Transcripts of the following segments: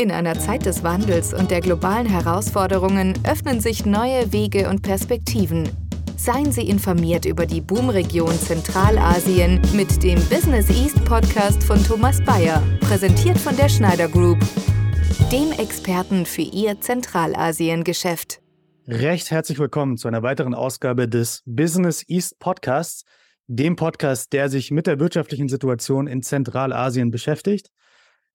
In einer Zeit des Wandels und der globalen Herausforderungen öffnen sich neue Wege und Perspektiven. Seien Sie informiert über die Boomregion Zentralasien mit dem Business East Podcast von Thomas Bayer, präsentiert von der Schneider Group, dem Experten für Ihr Zentralasien-Geschäft. Recht herzlich willkommen zu einer weiteren Ausgabe des Business East Podcasts, dem Podcast, der sich mit der wirtschaftlichen Situation in Zentralasien beschäftigt.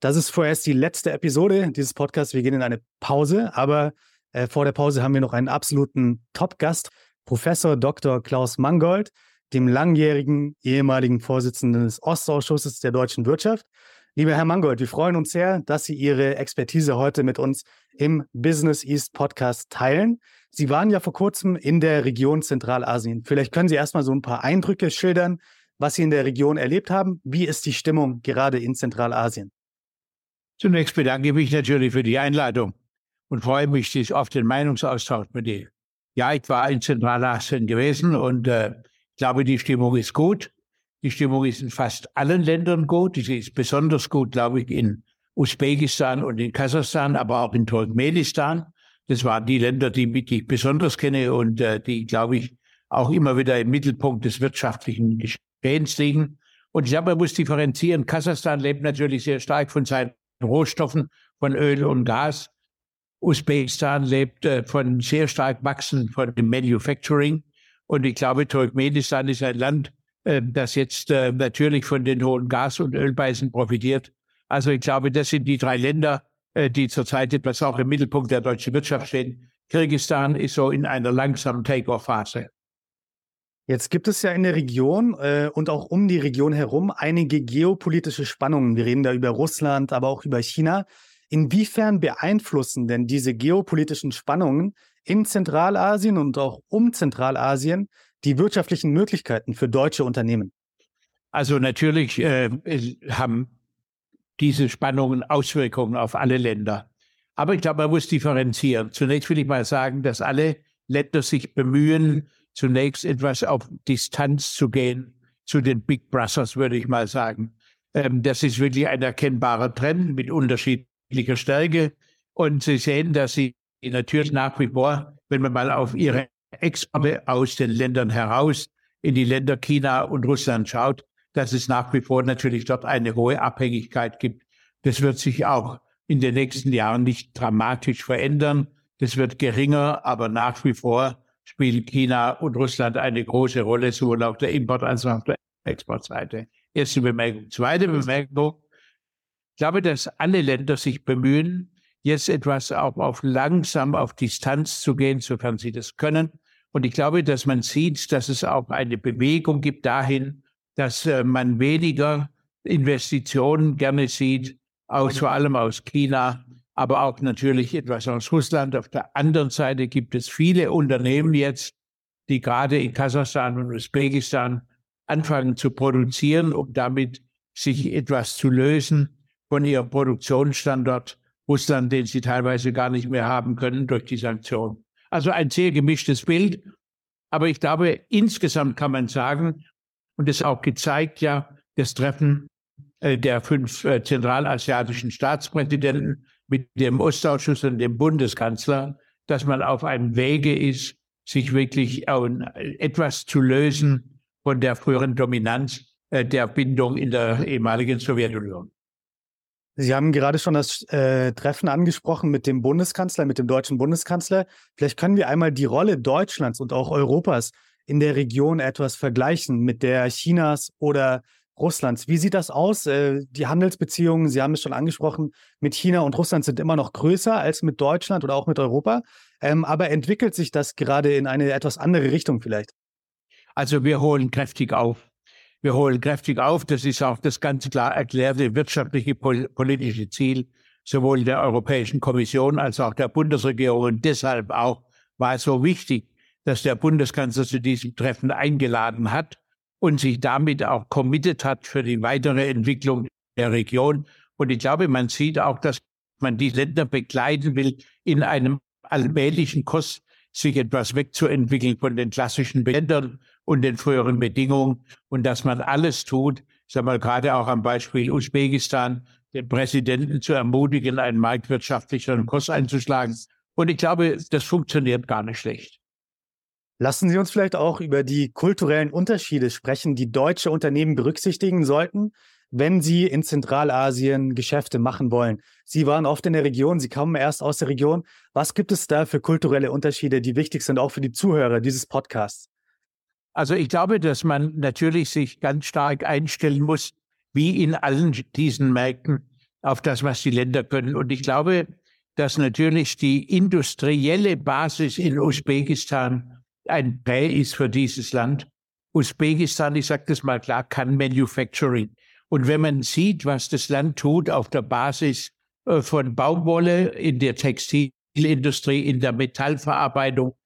Das ist vorerst die letzte Episode dieses Podcasts. Wir gehen in eine Pause, aber äh, vor der Pause haben wir noch einen absoluten Top-Gast, Professor Dr. Klaus Mangold, dem langjährigen ehemaligen Vorsitzenden des Ostausschusses der deutschen Wirtschaft. Lieber Herr Mangold, wir freuen uns sehr, dass Sie Ihre Expertise heute mit uns im Business East Podcast teilen. Sie waren ja vor kurzem in der Region Zentralasien. Vielleicht können Sie erstmal so ein paar Eindrücke schildern, was Sie in der Region erlebt haben. Wie ist die Stimmung gerade in Zentralasien? Zunächst bedanke ich mich natürlich für die Einladung und freue mich auf den Meinungsaustausch mit Ihnen. Ja, ich war in Zentralasien gewesen und äh, ich glaube, die Stimmung ist gut. Die Stimmung ist in fast allen Ländern gut. Sie ist besonders gut, glaube ich, in Usbekistan und in Kasachstan, aber auch in Turkmenistan. Das waren die Länder, die, die ich besonders kenne und äh, die, glaube ich, auch immer wieder im Mittelpunkt des wirtschaftlichen Geschehens liegen. Und ich glaube, man muss differenzieren. Kasachstan lebt natürlich sehr stark von seinen Rohstoffen, von Öl und Gas. Usbekistan lebt äh, von sehr stark wachsen von dem Manufacturing. Und ich glaube, Turkmenistan ist ein Land, äh, das jetzt äh, natürlich von den hohen Gas- und Ölpreisen profitiert. Also ich glaube, das sind die drei Länder, äh, die zurzeit etwas auch im Mittelpunkt der deutschen Wirtschaft stehen. Kirgisistan ist so in einer langsamen Take-off-Phase. Jetzt gibt es ja in der Region äh, und auch um die Region herum einige geopolitische Spannungen. Wir reden da über Russland, aber auch über China. Inwiefern beeinflussen denn diese geopolitischen Spannungen in Zentralasien und auch um Zentralasien die wirtschaftlichen Möglichkeiten für deutsche Unternehmen? Also natürlich äh, haben diese Spannungen Auswirkungen auf alle Länder. Aber ich glaube, man muss differenzieren. Zunächst will ich mal sagen, dass alle Länder sich bemühen, zunächst etwas auf Distanz zu gehen zu den Big Brothers, würde ich mal sagen. Ähm, das ist wirklich ein erkennbarer Trend mit unterschiedlicher Stärke. Und Sie sehen, dass Sie natürlich nach wie vor, wenn man mal auf Ihre Exporte aus den Ländern heraus in die Länder China und Russland schaut, dass es nach wie vor natürlich dort eine hohe Abhängigkeit gibt. Das wird sich auch in den nächsten Jahren nicht dramatisch verändern. Das wird geringer, aber nach wie vor spielen China und Russland eine große Rolle, sowohl auf der Import- als auch auf der Exportseite. Erste Bemerkung. Zweite Bemerkung. Ich glaube, dass alle Länder sich bemühen, jetzt etwas auch auf langsam auf Distanz zu gehen, sofern sie das können. Und ich glaube, dass man sieht, dass es auch eine Bewegung gibt dahin, dass äh, man weniger Investitionen gerne sieht, aus, vor allem aus China, aber auch natürlich etwas aus Russland. Auf der anderen Seite gibt es viele Unternehmen jetzt, die gerade in Kasachstan und Usbekistan anfangen zu produzieren, um damit sich etwas zu lösen von ihrem Produktionsstandort Russland, den sie teilweise gar nicht mehr haben können durch die Sanktionen. Also ein sehr gemischtes Bild. Aber ich glaube, insgesamt kann man sagen, und das auch gezeigt ja, das Treffen äh, der fünf äh, zentralasiatischen Staatspräsidenten mit dem Ostausschuss und dem Bundeskanzler, dass man auf einem Wege ist, sich wirklich etwas zu lösen von der früheren Dominanz äh, der Bindung in der ehemaligen Sowjetunion. Sie haben gerade schon das äh, Treffen angesprochen mit dem Bundeskanzler, mit dem deutschen Bundeskanzler. Vielleicht können wir einmal die Rolle Deutschlands und auch Europas in der Region etwas vergleichen mit der Chinas oder Russlands. Wie sieht das aus? Äh, die Handelsbeziehungen, Sie haben es schon angesprochen, mit China und Russland sind immer noch größer als mit Deutschland oder auch mit Europa. Ähm, aber entwickelt sich das gerade in eine etwas andere Richtung vielleicht? Also wir holen kräftig auf. Wir holen kräftig auf. Das ist auch das ganz klar erklärte wirtschaftliche politische Ziel sowohl der Europäischen Kommission als auch der Bundesregierung. Und deshalb auch war es so wichtig, dass der Bundeskanzler zu diesem Treffen eingeladen hat und sich damit auch committed hat für die weitere Entwicklung der Region. Und ich glaube, man sieht auch, dass man die Länder begleiten will, in einem allmählichen Kurs sich etwas wegzuentwickeln von den klassischen Ländern und den früheren Bedingungen und dass man alles tut, ich sage mal gerade auch am Beispiel Usbekistan, den Präsidenten zu ermutigen, einen marktwirtschaftlicheren Kurs einzuschlagen. Und ich glaube, das funktioniert gar nicht schlecht. Lassen Sie uns vielleicht auch über die kulturellen Unterschiede sprechen, die deutsche Unternehmen berücksichtigen sollten, wenn sie in Zentralasien Geschäfte machen wollen. Sie waren oft in der Region, Sie kommen erst aus der Region. Was gibt es da für kulturelle Unterschiede, die wichtig sind, auch für die Zuhörer dieses Podcasts? Also ich glaube, dass man natürlich sich ganz stark einstellen muss, wie in allen diesen Märkten, auf das, was die Länder können. Und ich glaube, dass natürlich die industrielle Basis in Usbekistan ein Prä ist für dieses Land. Usbekistan, ich sage das mal klar, kann Manufacturing. Und wenn man sieht, was das Land tut auf der Basis äh, von Baumwolle in der Textilindustrie, in der Metallverarbeitung,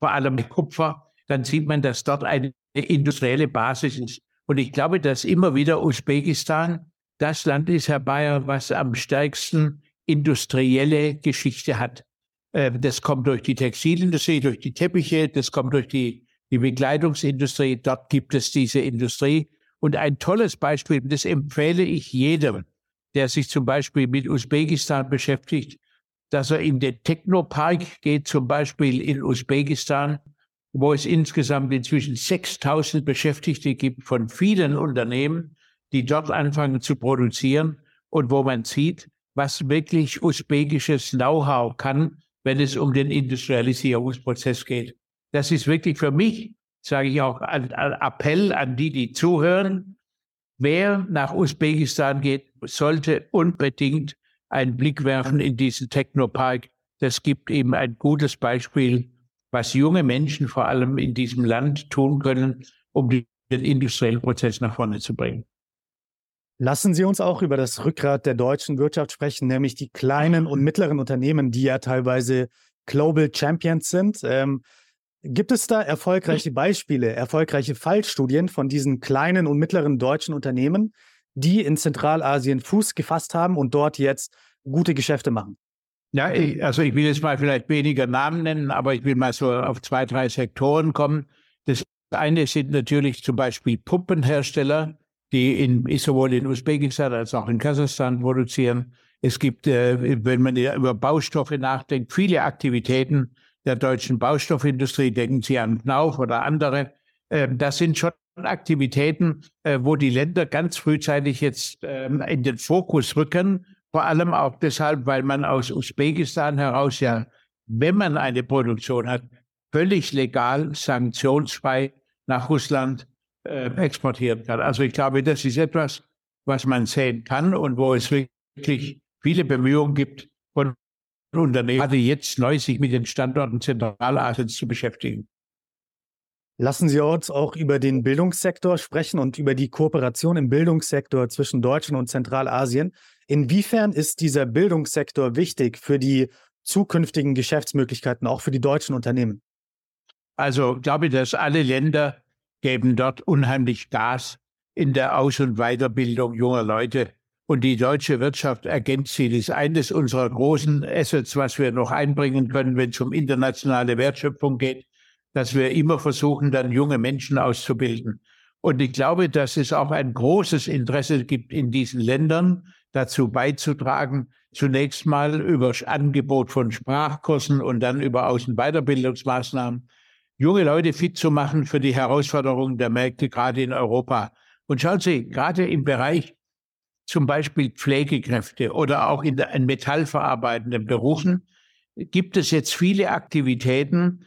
vor allem Kupfer, dann sieht man, dass dort eine industrielle Basis ist. Und ich glaube, dass immer wieder Usbekistan das Land ist, Herr Bayer, was am stärksten industrielle Geschichte hat. Äh, das kommt durch die Textilindustrie, durch die Teppiche, das kommt durch die, die Bekleidungsindustrie. Dort gibt es diese Industrie. Und ein tolles Beispiel, das empfehle ich jedem, der sich zum Beispiel mit Usbekistan beschäftigt, dass er in den Technopark geht, zum Beispiel in Usbekistan, wo es insgesamt inzwischen 6000 Beschäftigte gibt von vielen Unternehmen, die dort anfangen zu produzieren und wo man sieht, was wirklich usbekisches Know-how kann, wenn es um den Industrialisierungsprozess geht. Das ist wirklich für mich, sage ich auch, ein, ein Appell an die, die zuhören. Wer nach Usbekistan geht, sollte unbedingt einen Blick werfen in diesen Technopark. Das gibt ihm ein gutes Beispiel, was junge Menschen vor allem in diesem Land tun können, um den industriellen Prozess nach vorne zu bringen. Lassen Sie uns auch über das Rückgrat der deutschen Wirtschaft sprechen, nämlich die kleinen und mittleren Unternehmen, die ja teilweise Global Champions sind. Ähm, gibt es da erfolgreiche Beispiele, erfolgreiche Fallstudien von diesen kleinen und mittleren deutschen Unternehmen, die in Zentralasien Fuß gefasst haben und dort jetzt gute Geschäfte machen? Ja, ich, also ich will jetzt mal vielleicht weniger Namen nennen, aber ich will mal so auf zwei, drei Sektoren kommen. Das eine sind natürlich zum Beispiel Pumpenhersteller, die in, sowohl in Usbekistan als auch in Kasachstan produzieren. Es gibt, äh, wenn man über Baustoffe nachdenkt, viele Aktivitäten der deutschen Baustoffindustrie. Denken Sie an Knauf oder andere. Äh, das sind schon Aktivitäten, äh, wo die Länder ganz frühzeitig jetzt ähm, in den Fokus rücken. Vor allem auch deshalb, weil man aus Usbekistan heraus ja, wenn man eine Produktion hat, völlig legal, sanktionsfrei nach Russland äh, exportieren kann. Also ich glaube, das ist etwas, was man sehen kann und wo es wirklich viele Bemühungen gibt von Unternehmen, gerade jetzt neu sich mit den Standorten Zentralasiens zu beschäftigen. Lassen Sie uns auch über den Bildungssektor sprechen und über die Kooperation im Bildungssektor zwischen Deutschland und Zentralasien. Inwiefern ist dieser Bildungssektor wichtig für die zukünftigen Geschäftsmöglichkeiten, auch für die deutschen Unternehmen? Also ich glaube, dass alle Länder geben dort unheimlich Gas in der Aus- und Weiterbildung junger Leute. Und die deutsche Wirtschaft ergänzt sie. Das ist eines unserer großen Assets, was wir noch einbringen können, wenn es um internationale Wertschöpfung geht, dass wir immer versuchen, dann junge Menschen auszubilden. Und ich glaube, dass es auch ein großes Interesse gibt in diesen Ländern, dazu beizutragen, zunächst mal über Angebot von Sprachkursen und dann über Aus- und Weiterbildungsmaßnahmen junge Leute fit zu machen für die Herausforderungen der Märkte, gerade in Europa. Und schauen Sie, gerade im Bereich zum Beispiel Pflegekräfte oder auch in, den metallverarbeitenden Berufen gibt es jetzt viele Aktivitäten,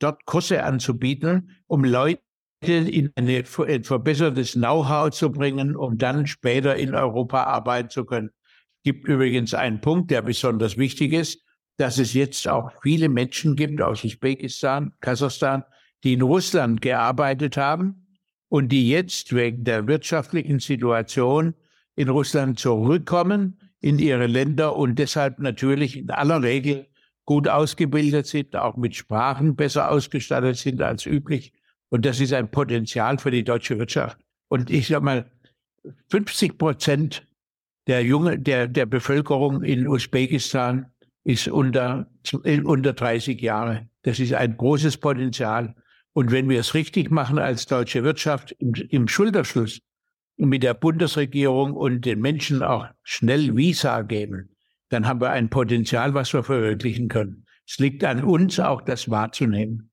dort Kurse anzubieten, um Leute in eine, ein verbessertes Know-how zu bringen, um dann später in Europa arbeiten zu können. Es gibt übrigens einen Punkt, der besonders wichtig ist dass es jetzt auch viele Menschen gibt aus Usbekistan, Kasachstan, die in Russland gearbeitet haben und die jetzt wegen der wirtschaftlichen Situation in Russland zurückkommen in ihre Länder und deshalb natürlich in aller Regel gut ausgebildet sind, auch mit Sprachen besser ausgestattet sind als üblich. Und das ist ein Potenzial für die deutsche Wirtschaft. Und ich sage mal, 50 Prozent der der, der Bevölkerung in Usbekistan ist unter, unter 30 Jahre. Das ist ein großes Potenzial. Und wenn wir es richtig machen als deutsche Wirtschaft im, im Schulterschluss mit der Bundesregierung und den Menschen auch schnell Visa geben, dann haben wir ein Potenzial, was wir verwirklichen können. Es liegt an uns, auch das wahrzunehmen.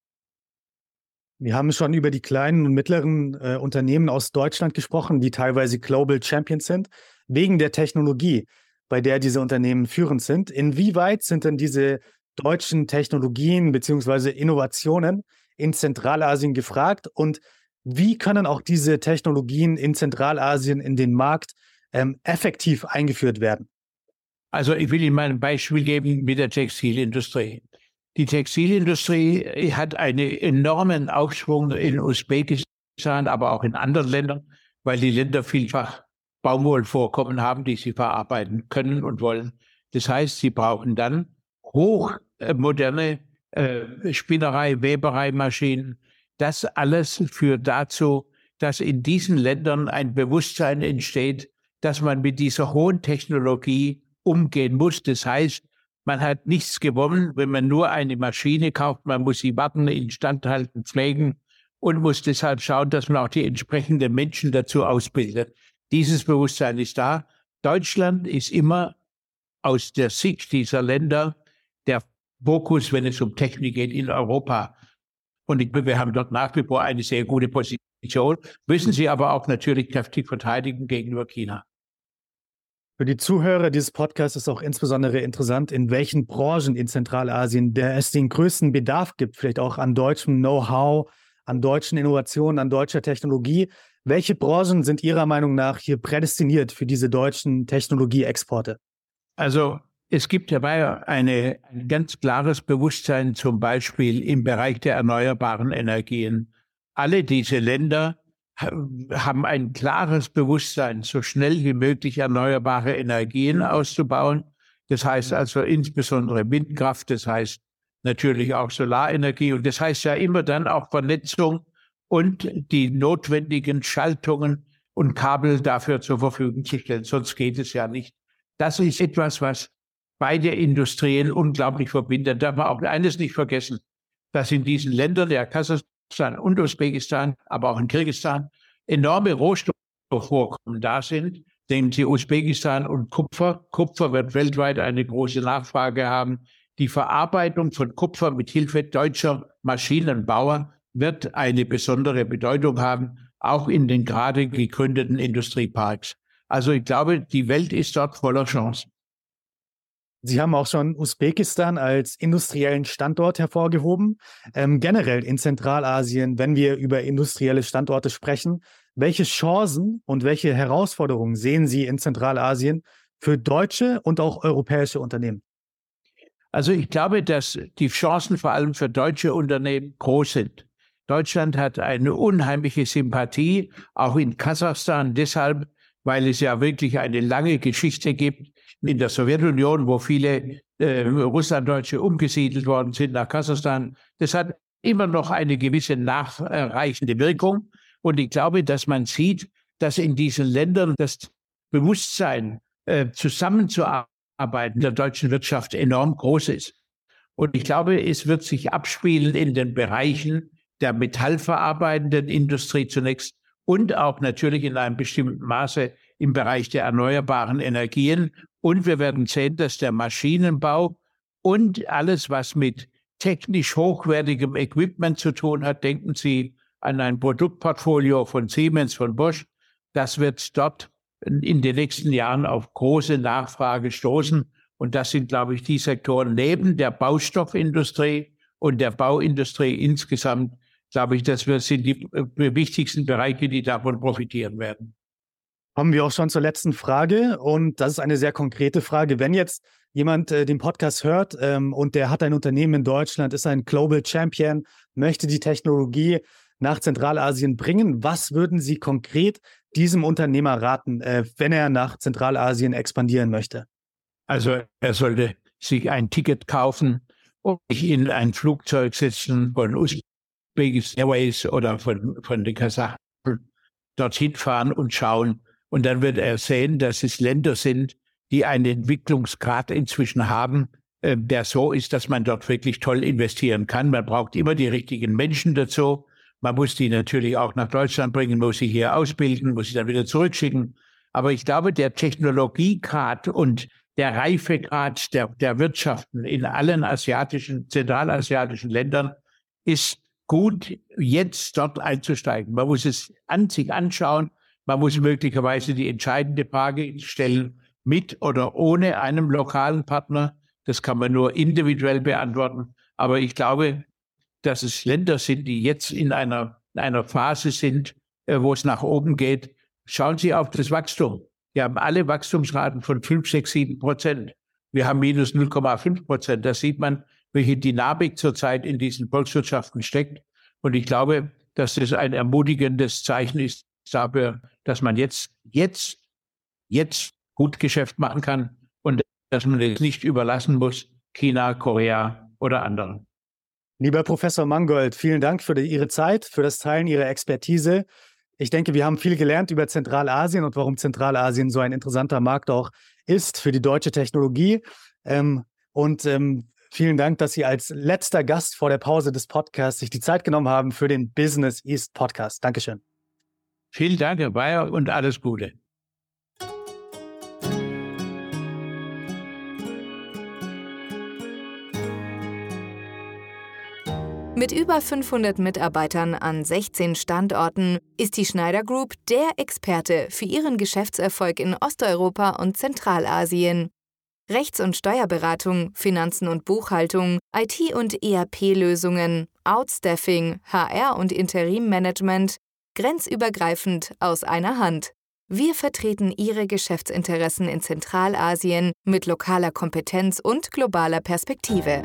Wir haben schon über die kleinen und mittleren äh, Unternehmen aus Deutschland gesprochen, die teilweise Global Champions sind, wegen der Technologie, bei der diese Unternehmen führend sind. Inwieweit sind denn diese deutschen Technologien bzw. Innovationen in Zentralasien gefragt und wie können auch diese Technologien in Zentralasien in den Markt ähm, effektiv eingeführt werden? Also ich will Ihnen mal ein Beispiel geben mit der Textilindustrie. Die Textilindustrie hat einen enormen Aufschwung in Usbekistan, aber auch in anderen Ländern, weil die Länder vielfach Baumwollvorkommen haben, die sie verarbeiten können und wollen. Das heißt, sie brauchen dann hochmoderne äh, Spinnerei, Webereimaschinen. Das alles führt dazu, dass in diesen Ländern ein Bewusstsein entsteht, dass man mit dieser hohen Technologie umgehen muss. Das heißt, man hat nichts gewonnen, wenn man nur eine Maschine kauft. Man muss sie warten, instand halten, pflegen und muss deshalb schauen, dass man auch die entsprechenden Menschen dazu ausbildet. Dieses Bewusstsein ist da. Deutschland ist immer aus der Sicht dieser Länder der Fokus, wenn es um Technik geht, in Europa. Und ich, wir haben dort nach wie vor eine sehr gute Position, müssen sie aber auch natürlich kräftig verteidigen gegenüber China. Für die Zuhörer dieses Podcasts ist auch insbesondere interessant, in welchen Branchen in Zentralasien es den größten Bedarf gibt, vielleicht auch an deutschem Know-how, an deutschen Innovationen, an deutscher Technologie. Welche Branchen sind Ihrer Meinung nach hier prädestiniert für diese deutschen Technologieexporte? Also es gibt dabei eine, ein ganz klares Bewusstsein, zum Beispiel im Bereich der erneuerbaren Energien. Alle diese Länder haben ein klares Bewusstsein, so schnell wie möglich erneuerbare Energien auszubauen. Das heißt also insbesondere Windkraft, das heißt natürlich auch Solarenergie und das heißt ja immer dann auch Vernetzung und die notwendigen Schaltungen und Kabel dafür zur Verfügung zu stellen. Sonst geht es ja nicht. Das ist etwas, was beide Industrien unglaublich verbindet. Da darf man auch eines nicht vergessen, dass in diesen Ländern, der Kasachstan, und Usbekistan, aber auch in Kirgisistan, enorme Rohstoffvorkommen da sind. Nehmen Sie Usbekistan und Kupfer. Kupfer wird weltweit eine große Nachfrage haben. Die Verarbeitung von Kupfer mit Hilfe deutscher Maschinenbauer wird eine besondere Bedeutung haben, auch in den gerade gegründeten Industrieparks. Also ich glaube, die Welt ist dort voller Chancen. Sie haben auch schon Usbekistan als industriellen Standort hervorgehoben. Ähm, generell in Zentralasien, wenn wir über industrielle Standorte sprechen, welche Chancen und welche Herausforderungen sehen Sie in Zentralasien für deutsche und auch europäische Unternehmen? Also ich glaube, dass die Chancen vor allem für deutsche Unternehmen groß sind. Deutschland hat eine unheimliche Sympathie, auch in Kasachstan deshalb, weil es ja wirklich eine lange Geschichte gibt in der Sowjetunion, wo viele äh, Russlanddeutsche umgesiedelt worden sind nach Kasachstan. Das hat immer noch eine gewisse nachreichende Wirkung. Und ich glaube, dass man sieht, dass in diesen Ländern das Bewusstsein, äh, zusammenzuarbeiten der deutschen Wirtschaft enorm groß ist. Und ich glaube, es wird sich abspielen in den Bereichen der metallverarbeitenden Industrie zunächst und auch natürlich in einem bestimmten Maße im Bereich der erneuerbaren Energien. Und wir werden sehen, dass der Maschinenbau und alles, was mit technisch hochwertigem Equipment zu tun hat, denken Sie an ein Produktportfolio von Siemens, von Bosch, das wird dort in den nächsten Jahren auf große Nachfrage stoßen. Und das sind, glaube ich, die Sektoren neben der Baustoffindustrie und der Bauindustrie insgesamt, glaube ich, das sind die äh, wichtigsten Bereiche, die davon profitieren werden. Kommen wir auch schon zur letzten Frage. Und das ist eine sehr konkrete Frage. Wenn jetzt jemand äh, den Podcast hört ähm, und der hat ein Unternehmen in Deutschland, ist ein Global Champion, möchte die Technologie nach Zentralasien bringen, was würden Sie konkret diesem Unternehmer raten, äh, wenn er nach Zentralasien expandieren möchte? Also er sollte sich ein Ticket kaufen und sich in ein Flugzeug setzen von Uzbekistan Airways oder von, von den Kasachen dorthin fahren und schauen, und dann wird er sehen, dass es Länder sind, die einen Entwicklungsgrad inzwischen haben, äh, der so ist, dass man dort wirklich toll investieren kann. Man braucht immer die richtigen Menschen dazu. Man muss die natürlich auch nach Deutschland bringen, muss sie hier ausbilden, muss sie dann wieder zurückschicken. Aber ich glaube, der Technologiegrad und der Reifegrad der, der Wirtschaften in allen asiatischen, zentralasiatischen Ländern ist gut, jetzt dort einzusteigen. Man muss es an sich anschauen. Man muss möglicherweise die entscheidende Frage stellen, mit oder ohne einem lokalen Partner. Das kann man nur individuell beantworten. Aber ich glaube, dass es Länder sind, die jetzt in einer, in einer Phase sind, äh, wo es nach oben geht. Schauen Sie auf das Wachstum. Wir haben alle Wachstumsraten von 5, 6, 7 Prozent. Wir haben minus 0,5 Prozent. Da sieht man, welche Dynamik zurzeit in diesen Volkswirtschaften steckt. Und ich glaube, dass das ein ermutigendes Zeichen ist dafür, dass man jetzt, jetzt, jetzt gut Geschäft machen kann und dass man es nicht überlassen muss, China, Korea oder anderen. Lieber Professor Mangold, vielen Dank für die, Ihre Zeit, für das Teilen Ihrer Expertise. Ich denke, wir haben viel gelernt über Zentralasien und warum Zentralasien so ein interessanter Markt auch ist für die deutsche Technologie. Ähm, und ähm, vielen Dank, dass Sie als letzter Gast vor der Pause des Podcasts sich die Zeit genommen haben für den Business East Podcast. Dankeschön. Vielen Dank, Herr Bayer, und alles Gute. Mit über 500 Mitarbeitern an 16 Standorten ist die Schneider Group der Experte für ihren Geschäftserfolg in Osteuropa und Zentralasien. Rechts- und Steuerberatung, Finanzen und Buchhaltung, IT- und ERP-Lösungen, Outstaffing, HR- und Interimmanagement, grenzübergreifend aus einer Hand. Wir vertreten Ihre Geschäftsinteressen in Zentralasien mit lokaler Kompetenz und globaler Perspektive.